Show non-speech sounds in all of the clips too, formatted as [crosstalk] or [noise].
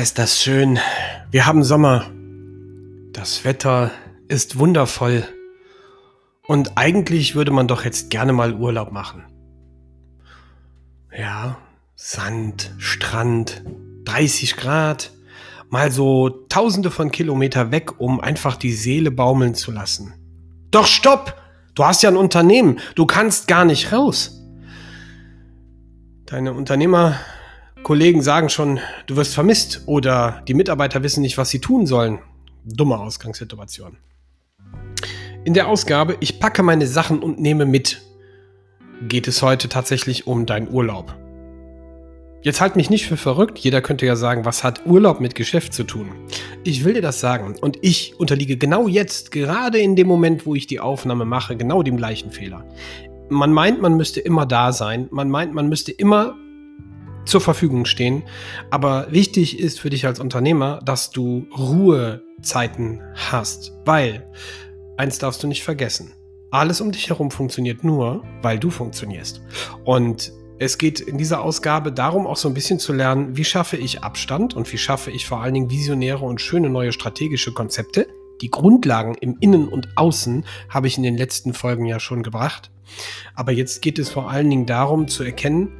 Ist das schön. Wir haben Sommer. Das Wetter ist wundervoll. Und eigentlich würde man doch jetzt gerne mal Urlaub machen. Ja, Sand, Strand, 30 Grad, mal so tausende von Kilometer weg, um einfach die Seele baumeln zu lassen. Doch stopp! Du hast ja ein Unternehmen, du kannst gar nicht raus. Deine Unternehmerkollegen sagen schon, du wirst vermisst oder die Mitarbeiter wissen nicht, was sie tun sollen. Dumme Ausgangssituation. In der Ausgabe Ich packe meine Sachen und nehme mit geht es heute tatsächlich um deinen Urlaub. Jetzt halt mich nicht für verrückt, jeder könnte ja sagen, was hat Urlaub mit Geschäft zu tun? Ich will dir das sagen und ich unterliege genau jetzt, gerade in dem Moment, wo ich die Aufnahme mache, genau dem gleichen Fehler man meint, man müsste immer da sein. Man meint, man müsste immer zur Verfügung stehen. Aber wichtig ist für dich als Unternehmer, dass du Ruhezeiten hast. Weil, eins darfst du nicht vergessen. Alles um dich herum funktioniert nur, weil du funktionierst. Und es geht in dieser Ausgabe darum, auch so ein bisschen zu lernen, wie schaffe ich Abstand und wie schaffe ich vor allen Dingen visionäre und schöne neue strategische Konzepte. Die Grundlagen im Innen und Außen habe ich in den letzten Folgen ja schon gebracht. Aber jetzt geht es vor allen Dingen darum zu erkennen,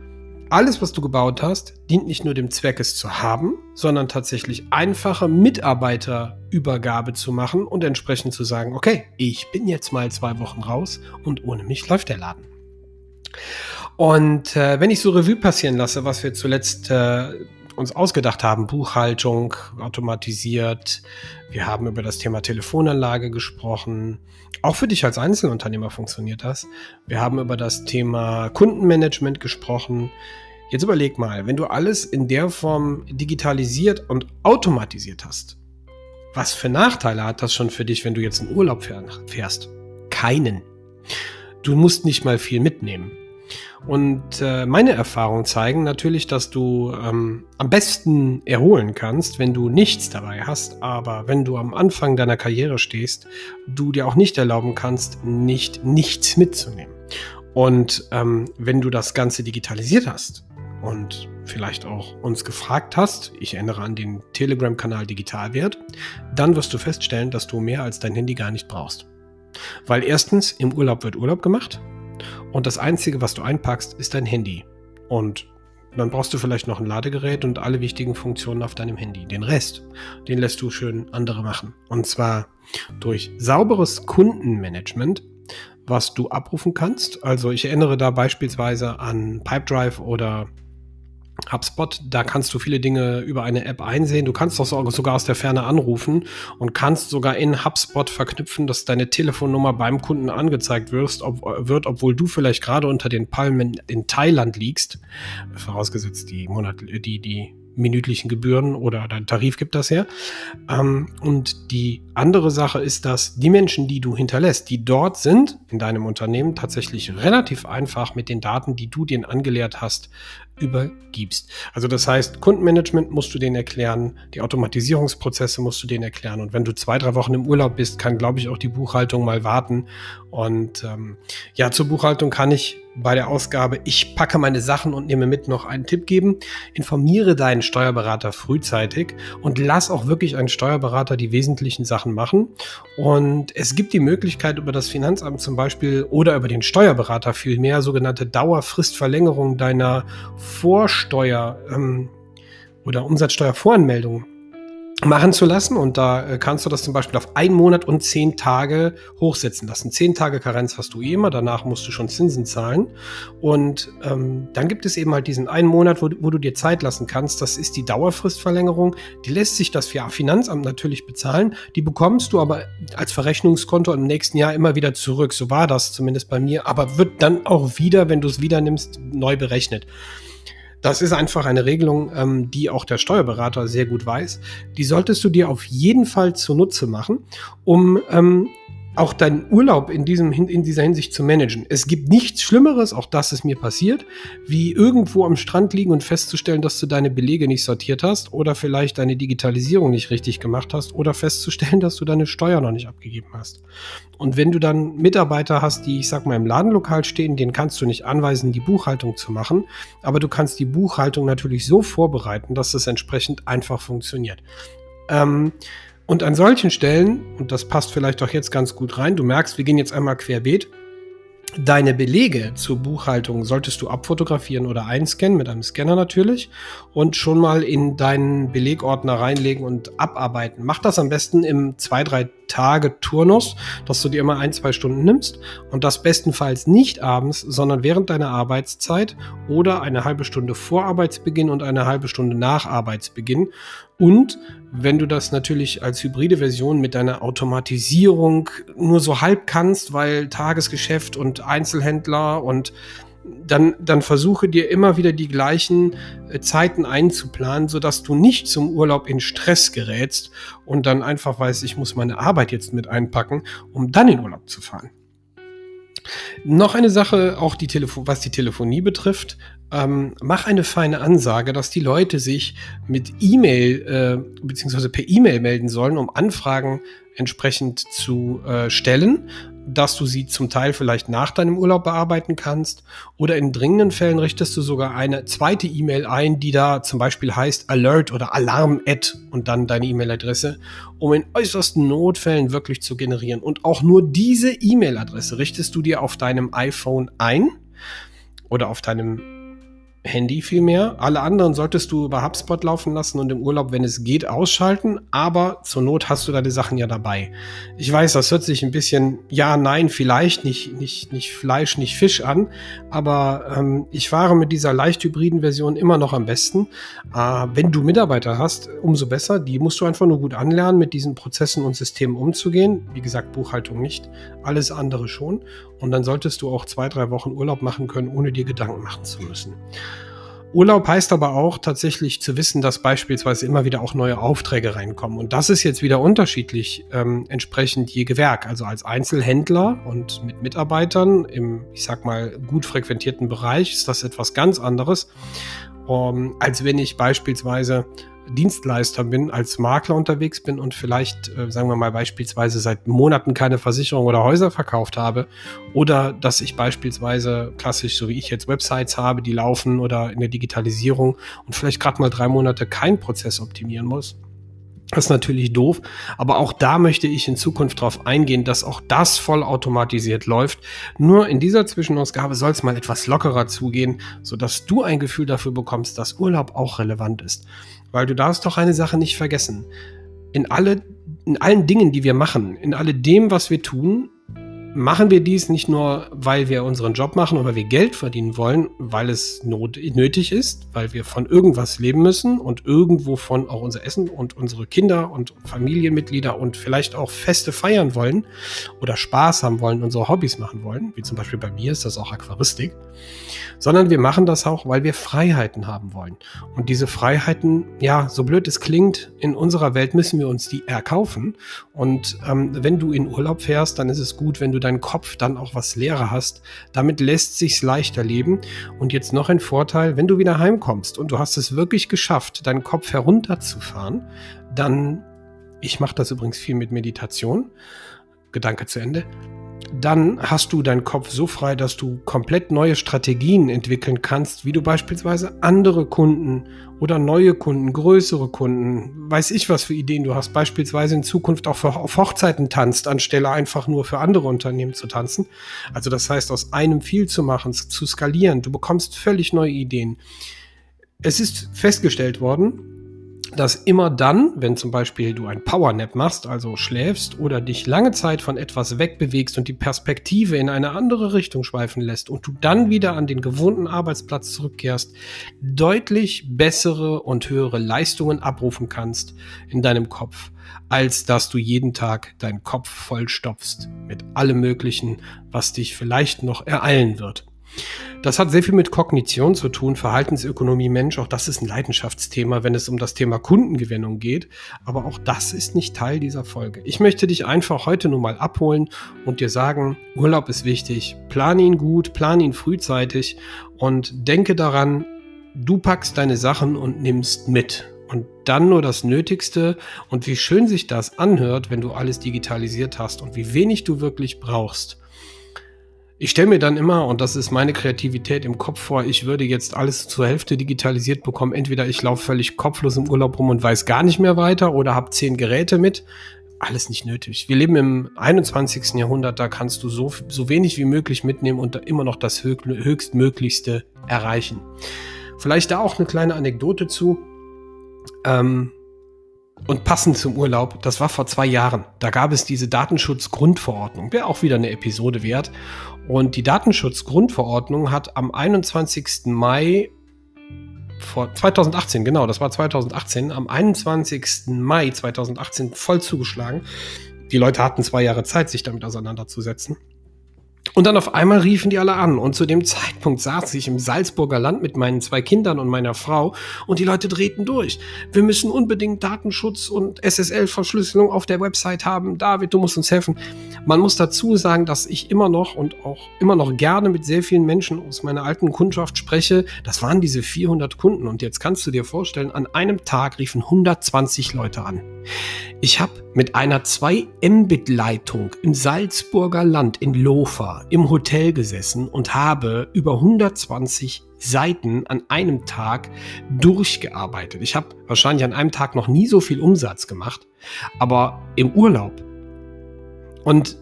alles, was du gebaut hast, dient nicht nur dem Zweck, es zu haben, sondern tatsächlich einfache Mitarbeiterübergabe zu machen und entsprechend zu sagen, okay, ich bin jetzt mal zwei Wochen raus und ohne mich läuft der Laden. Und äh, wenn ich so Revue passieren lasse, was wir zuletzt äh, uns ausgedacht haben, Buchhaltung automatisiert, wir haben über das Thema Telefonanlage gesprochen, auch für dich als Einzelunternehmer funktioniert das. Wir haben über das Thema Kundenmanagement gesprochen. Jetzt überleg mal, wenn du alles in der Form digitalisiert und automatisiert hast, was für Nachteile hat das schon für dich, wenn du jetzt in Urlaub fährst? Keinen. Du musst nicht mal viel mitnehmen. Und äh, meine Erfahrungen zeigen natürlich, dass du ähm, am besten erholen kannst, wenn du nichts dabei hast. Aber wenn du am Anfang deiner Karriere stehst, du dir auch nicht erlauben kannst, nicht nichts mitzunehmen. Und ähm, wenn du das Ganze digitalisiert hast und vielleicht auch uns gefragt hast, ich erinnere an den Telegram-Kanal Digitalwert, dann wirst du feststellen, dass du mehr als dein Handy gar nicht brauchst. Weil erstens, im Urlaub wird Urlaub gemacht. Und das Einzige, was du einpackst, ist dein Handy. Und dann brauchst du vielleicht noch ein Ladegerät und alle wichtigen Funktionen auf deinem Handy. Den Rest, den lässt du schön andere machen. Und zwar durch sauberes Kundenmanagement, was du abrufen kannst. Also ich erinnere da beispielsweise an Pipedrive oder HubSpot, da kannst du viele Dinge über eine App einsehen. Du kannst auch sogar aus der Ferne anrufen und kannst sogar in HubSpot verknüpfen, dass deine Telefonnummer beim Kunden angezeigt wirst, ob, wird, obwohl du vielleicht gerade unter den Palmen in Thailand liegst. Vorausgesetzt die Monat, die, die minütlichen Gebühren oder dein Tarif gibt das her. Ähm, und die andere Sache ist, dass die Menschen, die du hinterlässt, die dort sind in deinem Unternehmen, tatsächlich relativ einfach mit den Daten, die du denen angelehrt hast, übergibst. Also das heißt, Kundenmanagement musst du denen erklären, die Automatisierungsprozesse musst du denen erklären. Und wenn du zwei, drei Wochen im Urlaub bist, kann, glaube ich, auch die Buchhaltung mal warten. Und ähm, ja, zur Buchhaltung kann ich bei der Ausgabe Ich packe meine Sachen und nehme mit noch einen Tipp geben. Informiere deinen Steuerberater frühzeitig und lass auch wirklich einen Steuerberater die wesentlichen Sachen machen. Und es gibt die Möglichkeit über das Finanzamt zum Beispiel oder über den Steuerberater vielmehr sogenannte Dauerfristverlängerung deiner Vorsteuer ähm, oder Umsatzsteuervoranmeldung machen zu lassen und da äh, kannst du das zum Beispiel auf einen Monat und zehn Tage hochsetzen lassen. Zehn Tage Karenz hast du eh immer, danach musst du schon Zinsen zahlen und ähm, dann gibt es eben halt diesen einen Monat, wo, wo, du dir Zeit lassen kannst. Das ist die Dauerfristverlängerung. Die lässt sich das Finanzamt natürlich bezahlen. Die bekommst du aber als Verrechnungskonto im nächsten Jahr immer wieder zurück. So war das zumindest bei mir, aber wird dann auch wieder, wenn du es wieder nimmst, neu berechnet. Das ist einfach eine Regelung, ähm, die auch der Steuerberater sehr gut weiß. Die solltest du dir auf jeden Fall zunutze machen, um ähm, auch deinen Urlaub in, diesem, in dieser Hinsicht zu managen. Es gibt nichts Schlimmeres, auch das ist mir passiert, wie irgendwo am Strand liegen und festzustellen, dass du deine Belege nicht sortiert hast oder vielleicht deine Digitalisierung nicht richtig gemacht hast oder festzustellen, dass du deine Steuer noch nicht abgegeben hast. Und wenn du dann Mitarbeiter hast, die, ich sag mal, im Ladenlokal stehen, denen kannst du nicht anweisen, die Buchhaltung zu machen, aber du kannst die Buchhaltung natürlich so vorbereiten, dass es entsprechend einfach funktioniert. Ähm, und an solchen Stellen, und das passt vielleicht auch jetzt ganz gut rein, du merkst, wir gehen jetzt einmal querbeet, Deine Belege zur Buchhaltung solltest du abfotografieren oder einscannen, mit einem Scanner natürlich, und schon mal in deinen Belegordner reinlegen und abarbeiten. Mach das am besten im 2-3 Tage Turnus, dass du dir immer ein, zwei Stunden nimmst und das bestenfalls nicht abends, sondern während deiner Arbeitszeit oder eine halbe Stunde vor Arbeitsbeginn und eine halbe Stunde nach Arbeitsbeginn. Und wenn du das natürlich als hybride Version mit deiner Automatisierung nur so halb kannst, weil Tagesgeschäft und Einzelhändler und dann, dann versuche dir immer wieder die gleichen äh, Zeiten einzuplanen, sodass du nicht zum Urlaub in Stress gerätst und dann einfach weißt, ich muss meine Arbeit jetzt mit einpacken, um dann in Urlaub zu fahren. Noch eine Sache, auch die was die Telefonie betrifft. Ähm, mach eine feine Ansage, dass die Leute sich mit E-Mail äh, beziehungsweise per E-Mail melden sollen, um Anfragen entsprechend zu äh, stellen dass du sie zum Teil vielleicht nach deinem Urlaub bearbeiten kannst. Oder in dringenden Fällen richtest du sogar eine zweite E-Mail ein, die da zum Beispiel heißt Alert oder Alarm Ad und dann deine E-Mail-Adresse, um in äußersten Notfällen wirklich zu generieren. Und auch nur diese E-Mail-Adresse richtest du dir auf deinem iPhone ein oder auf deinem Handy vielmehr. Alle anderen solltest du über HubSpot laufen lassen und im Urlaub, wenn es geht, ausschalten. Aber zur Not hast du deine Sachen ja dabei. Ich weiß, das hört sich ein bisschen ja, nein, vielleicht nicht, nicht, nicht Fleisch, nicht Fisch an. Aber ähm, ich fahre mit dieser leicht hybriden Version immer noch am besten. Äh, wenn du Mitarbeiter hast, umso besser. Die musst du einfach nur gut anlernen, mit diesen Prozessen und Systemen umzugehen. Wie gesagt, Buchhaltung nicht. Alles andere schon. Und dann solltest du auch zwei, drei Wochen Urlaub machen können, ohne dir Gedanken machen zu müssen. Urlaub heißt aber auch tatsächlich zu wissen, dass beispielsweise immer wieder auch neue Aufträge reinkommen. Und das ist jetzt wieder unterschiedlich ähm, entsprechend je Gewerk. Also als Einzelhändler und mit Mitarbeitern im, ich sag mal, gut frequentierten Bereich ist das etwas ganz anderes, um, als wenn ich beispielsweise Dienstleister bin, als Makler unterwegs bin und vielleicht, äh, sagen wir mal, beispielsweise seit Monaten keine Versicherung oder Häuser verkauft habe oder dass ich beispielsweise klassisch, so wie ich jetzt Websites habe, die laufen oder in der Digitalisierung und vielleicht gerade mal drei Monate keinen Prozess optimieren muss. Das ist natürlich doof, aber auch da möchte ich in Zukunft darauf eingehen, dass auch das vollautomatisiert läuft. Nur in dieser Zwischenausgabe soll es mal etwas lockerer zugehen, sodass du ein Gefühl dafür bekommst, dass Urlaub auch relevant ist. Weil du darfst doch eine Sache nicht vergessen. In, alle, in allen Dingen, die wir machen, in alledem, was wir tun, machen wir dies nicht nur, weil wir unseren Job machen oder wir Geld verdienen wollen, weil es not nötig ist, weil wir von irgendwas leben müssen und irgendwovon auch unser Essen und unsere Kinder und Familienmitglieder und vielleicht auch Feste feiern wollen oder Spaß haben wollen, unsere Hobbys machen wollen, wie zum Beispiel bei mir ist das auch Aquaristik, sondern wir machen das auch, weil wir Freiheiten haben wollen. Und diese Freiheiten, ja, so blöd es klingt, in unserer Welt müssen wir uns die erkaufen. Und ähm, wenn du in Urlaub fährst, dann ist es gut, wenn du deinen Kopf dann auch was leerer hast. Damit lässt sich's leichter leben. Und jetzt noch ein Vorteil, wenn du wieder heimkommst und du hast es wirklich geschafft, deinen Kopf herunterzufahren, dann, ich mache das übrigens viel mit Meditation, Gedanke zu Ende, dann hast du deinen Kopf so frei, dass du komplett neue Strategien entwickeln kannst, wie du beispielsweise andere Kunden oder neue Kunden, größere Kunden, weiß ich was für Ideen du hast, beispielsweise in Zukunft auch für, auf Hochzeiten tanzt, anstelle einfach nur für andere Unternehmen zu tanzen. Also das heißt, aus einem viel zu machen, zu skalieren. Du bekommst völlig neue Ideen. Es ist festgestellt worden, dass immer dann, wenn zum Beispiel du ein Powernap machst, also schläfst oder dich lange Zeit von etwas wegbewegst und die Perspektive in eine andere Richtung schweifen lässt und du dann wieder an den gewohnten Arbeitsplatz zurückkehrst, deutlich bessere und höhere Leistungen abrufen kannst in deinem Kopf, als dass du jeden Tag deinen Kopf vollstopfst mit allem Möglichen, was dich vielleicht noch ereilen wird. Das hat sehr viel mit Kognition zu tun, Verhaltensökonomie Mensch. Auch das ist ein Leidenschaftsthema, wenn es um das Thema Kundengewinnung geht. Aber auch das ist nicht Teil dieser Folge. Ich möchte dich einfach heute nur mal abholen und dir sagen, Urlaub ist wichtig. Plan ihn gut, plan ihn frühzeitig und denke daran, du packst deine Sachen und nimmst mit. Und dann nur das Nötigste. Und wie schön sich das anhört, wenn du alles digitalisiert hast und wie wenig du wirklich brauchst. Ich stelle mir dann immer, und das ist meine Kreativität im Kopf vor, ich würde jetzt alles zur Hälfte digitalisiert bekommen. Entweder ich laufe völlig kopflos im Urlaub rum und weiß gar nicht mehr weiter oder habe zehn Geräte mit. Alles nicht nötig. Wir leben im 21. Jahrhundert, da kannst du so, so wenig wie möglich mitnehmen und immer noch das Höchstmöglichste erreichen. Vielleicht da auch eine kleine Anekdote zu. Ähm, und passend zum Urlaub, das war vor zwei Jahren. Da gab es diese Datenschutzgrundverordnung, wäre auch wieder eine Episode wert. Und die Datenschutzgrundverordnung hat am 21. Mai vor 2018, genau, das war 2018, am 21. Mai 2018 voll zugeschlagen. Die Leute hatten zwei Jahre Zeit, sich damit auseinanderzusetzen. Und dann auf einmal riefen die alle an. Und zu dem Zeitpunkt saß ich im Salzburger Land mit meinen zwei Kindern und meiner Frau und die Leute drehten durch. Wir müssen unbedingt Datenschutz und SSL-Verschlüsselung auf der Website haben. David, du musst uns helfen. Man muss dazu sagen, dass ich immer noch und auch immer noch gerne mit sehr vielen Menschen aus meiner alten Kundschaft spreche. Das waren diese 400 Kunden. Und jetzt kannst du dir vorstellen, an einem Tag riefen 120 Leute an. Ich habe mit einer 2 Mbit-Leitung im Salzburger Land in Lofa im Hotel gesessen und habe über 120 Seiten an einem Tag durchgearbeitet. Ich habe wahrscheinlich an einem Tag noch nie so viel Umsatz gemacht, aber im Urlaub. Und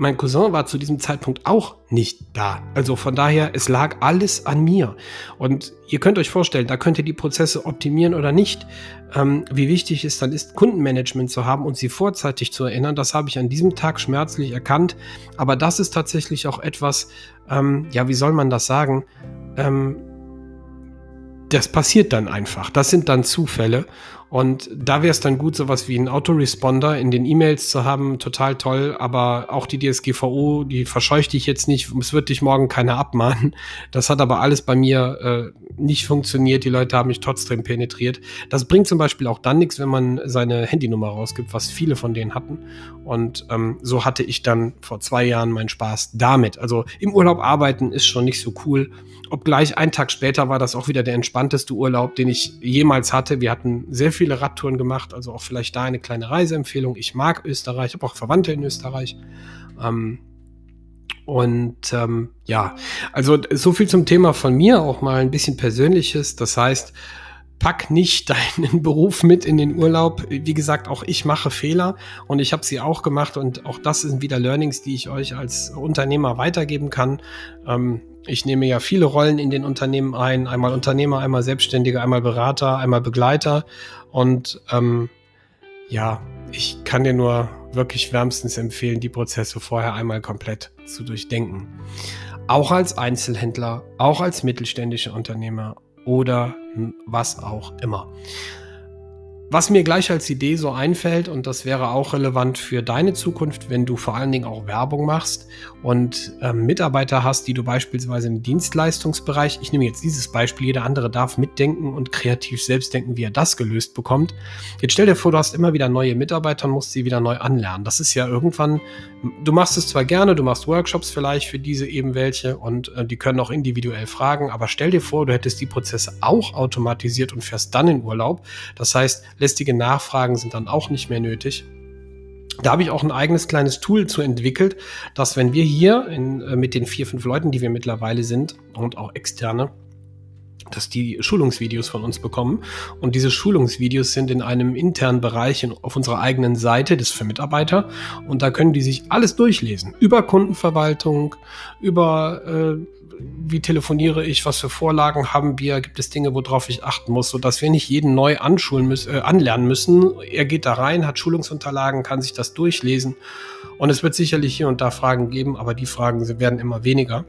mein Cousin war zu diesem Zeitpunkt auch nicht da. Also von daher, es lag alles an mir. Und ihr könnt euch vorstellen, da könnt ihr die Prozesse optimieren oder nicht. Ähm, wie wichtig es dann ist, Kundenmanagement zu haben und sie vorzeitig zu erinnern, das habe ich an diesem Tag schmerzlich erkannt. Aber das ist tatsächlich auch etwas, ähm, ja, wie soll man das sagen? Ähm, das passiert dann einfach. Das sind dann Zufälle. Und da wäre es dann gut, sowas wie einen Autoresponder in den E-Mails zu haben, total toll. Aber auch die DSGVO, die verscheucht dich jetzt nicht. Es wird dich morgen keiner abmahnen. Das hat aber alles bei mir äh, nicht funktioniert. Die Leute haben mich trotzdem penetriert. Das bringt zum Beispiel auch dann nichts, wenn man seine Handynummer rausgibt, was viele von denen hatten. Und ähm, so hatte ich dann vor zwei Jahren meinen Spaß damit. Also im Urlaub arbeiten ist schon nicht so cool. Obgleich ein Tag später war das auch wieder der entspannteste Urlaub, den ich jemals hatte. Wir hatten sehr viele Radtouren gemacht, also auch vielleicht da eine kleine Reiseempfehlung. Ich mag Österreich, habe auch Verwandte in Österreich. Ähm, und ähm, ja, also so viel zum Thema von mir, auch mal ein bisschen Persönliches. Das heißt, pack nicht deinen [laughs] Beruf mit in den Urlaub. Wie gesagt, auch ich mache Fehler und ich habe sie auch gemacht und auch das sind wieder Learnings, die ich euch als Unternehmer weitergeben kann. Ähm, ich nehme ja viele Rollen in den Unternehmen ein, einmal Unternehmer, einmal Selbstständiger, einmal Berater, einmal Begleiter. Und ähm, ja, ich kann dir nur wirklich wärmstens empfehlen, die Prozesse vorher einmal komplett zu durchdenken. Auch als Einzelhändler, auch als mittelständischer Unternehmer oder was auch immer. Was mir gleich als Idee so einfällt, und das wäre auch relevant für deine Zukunft, wenn du vor allen Dingen auch Werbung machst und ähm, Mitarbeiter hast, die du beispielsweise im Dienstleistungsbereich, ich nehme jetzt dieses Beispiel, jeder andere darf mitdenken und kreativ selbst denken, wie er das gelöst bekommt. Jetzt stell dir vor, du hast immer wieder neue Mitarbeiter und musst sie wieder neu anlernen. Das ist ja irgendwann, du machst es zwar gerne, du machst Workshops vielleicht für diese eben welche und äh, die können auch individuell fragen, aber stell dir vor, du hättest die Prozesse auch automatisiert und fährst dann in Urlaub. Das heißt, lästige Nachfragen sind dann auch nicht mehr nötig. Da habe ich auch ein eigenes kleines Tool zu entwickelt, dass wenn wir hier in, äh, mit den vier, fünf Leuten, die wir mittlerweile sind und auch externe, dass die Schulungsvideos von uns bekommen. Und diese Schulungsvideos sind in einem internen Bereich auf unserer eigenen Seite, das ist für Mitarbeiter. Und da können die sich alles durchlesen. Über Kundenverwaltung, über äh, wie telefoniere ich, was für Vorlagen haben wir, gibt es Dinge, worauf ich achten muss, sodass wir nicht jeden neu anschulen müssen, äh, anlernen müssen. Er geht da rein, hat Schulungsunterlagen, kann sich das durchlesen. Und es wird sicherlich hier und da Fragen geben, aber die Fragen werden immer weniger.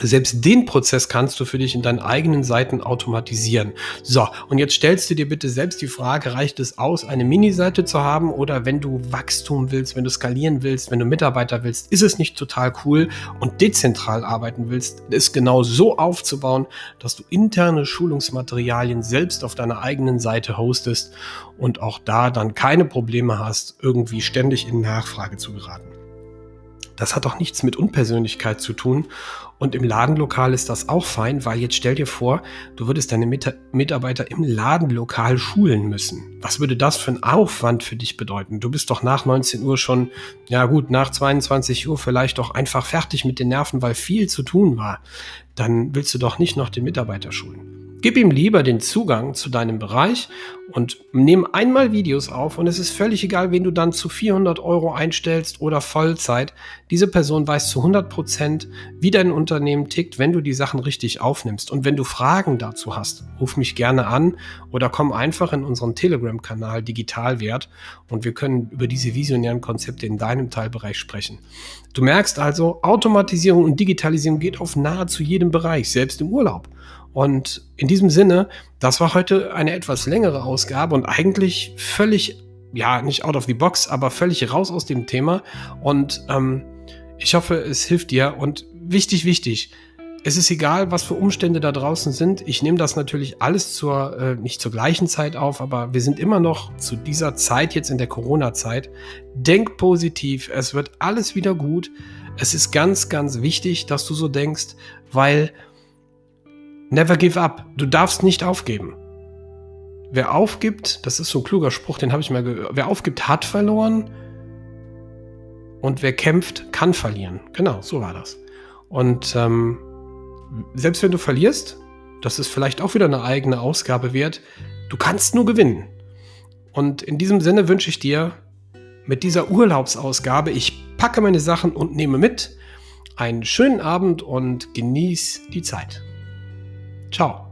Selbst den Prozess kannst du für dich in deinen eigenen Seiten automatisieren. So, und jetzt stellst du dir bitte selbst die Frage, reicht es aus, eine Mini-Seite zu haben oder wenn du Wachstum willst, wenn du skalieren willst, wenn du Mitarbeiter willst, ist es nicht total cool und dezentral arbeiten willst, es genau so aufzubauen, dass du interne Schulungsmaterialien selbst auf deiner eigenen Seite hostest und auch da dann keine Probleme hast, irgendwie ständig in Nachfrage zu geraten. Das hat auch nichts mit Unpersönlichkeit zu tun. Und im Ladenlokal ist das auch fein, weil jetzt stell dir vor, du würdest deine Mit Mitarbeiter im Ladenlokal schulen müssen. Was würde das für ein Aufwand für dich bedeuten? Du bist doch nach 19 Uhr schon, ja gut, nach 22 Uhr vielleicht doch einfach fertig mit den Nerven, weil viel zu tun war. Dann willst du doch nicht noch den Mitarbeiter schulen. Gib ihm lieber den Zugang zu deinem Bereich und nimm einmal Videos auf und es ist völlig egal, wen du dann zu 400 Euro einstellst oder Vollzeit. Diese Person weiß zu 100 Prozent, wie dein Unternehmen tickt, wenn du die Sachen richtig aufnimmst. Und wenn du Fragen dazu hast, ruf mich gerne an oder komm einfach in unseren Telegram-Kanal Digitalwert und wir können über diese visionären Konzepte in deinem Teilbereich sprechen. Du merkst also, Automatisierung und Digitalisierung geht auf nahezu jedem Bereich, selbst im Urlaub. Und in diesem Sinne, das war heute eine etwas längere Ausgabe und eigentlich völlig, ja, nicht out of the box, aber völlig raus aus dem Thema. Und ähm, ich hoffe, es hilft dir. Und wichtig, wichtig, es ist egal, was für Umstände da draußen sind. Ich nehme das natürlich alles zur, äh, nicht zur gleichen Zeit auf, aber wir sind immer noch zu dieser Zeit jetzt in der Corona-Zeit. Denk positiv, es wird alles wieder gut. Es ist ganz, ganz wichtig, dass du so denkst, weil Never give up. Du darfst nicht aufgeben. Wer aufgibt, das ist so ein kluger Spruch, den habe ich mal gehört. Wer aufgibt, hat verloren. Und wer kämpft, kann verlieren. Genau, so war das. Und ähm, selbst wenn du verlierst, das ist vielleicht auch wieder eine eigene Ausgabe wert, du kannst nur gewinnen. Und in diesem Sinne wünsche ich dir mit dieser Urlaubsausgabe, ich packe meine Sachen und nehme mit, einen schönen Abend und genieß die Zeit. Ciao.